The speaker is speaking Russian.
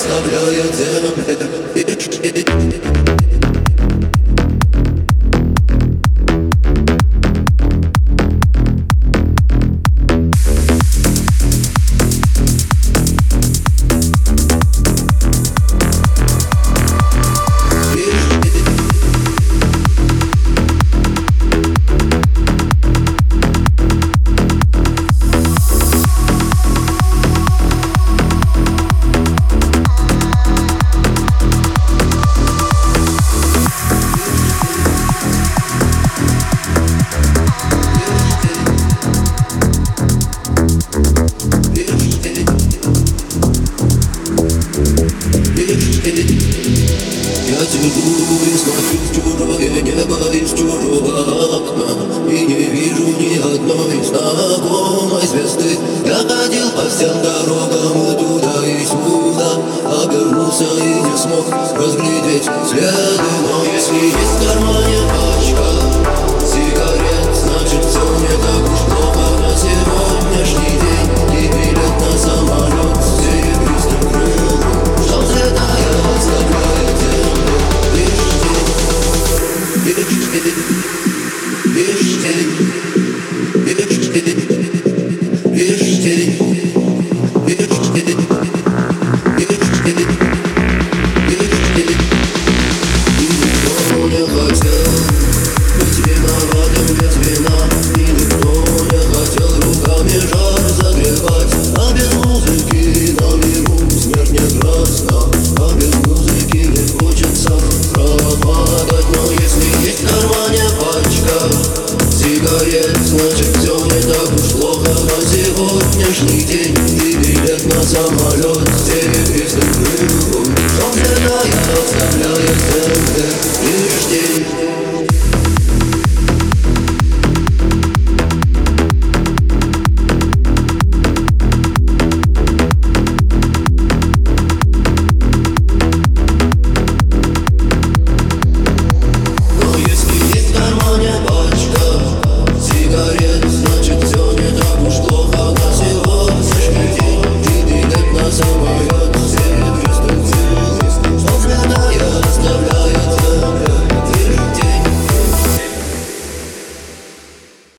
sabría de hacerme Я сижу и смотрю в чужое небо из чужого окна И не вижу ни одной звезды Я ходил по всем дорогам туда и сюда Обернулся и не смог разглядеть следы Но если есть в кармане Сегодняшний день ты билет на самолет Тебе без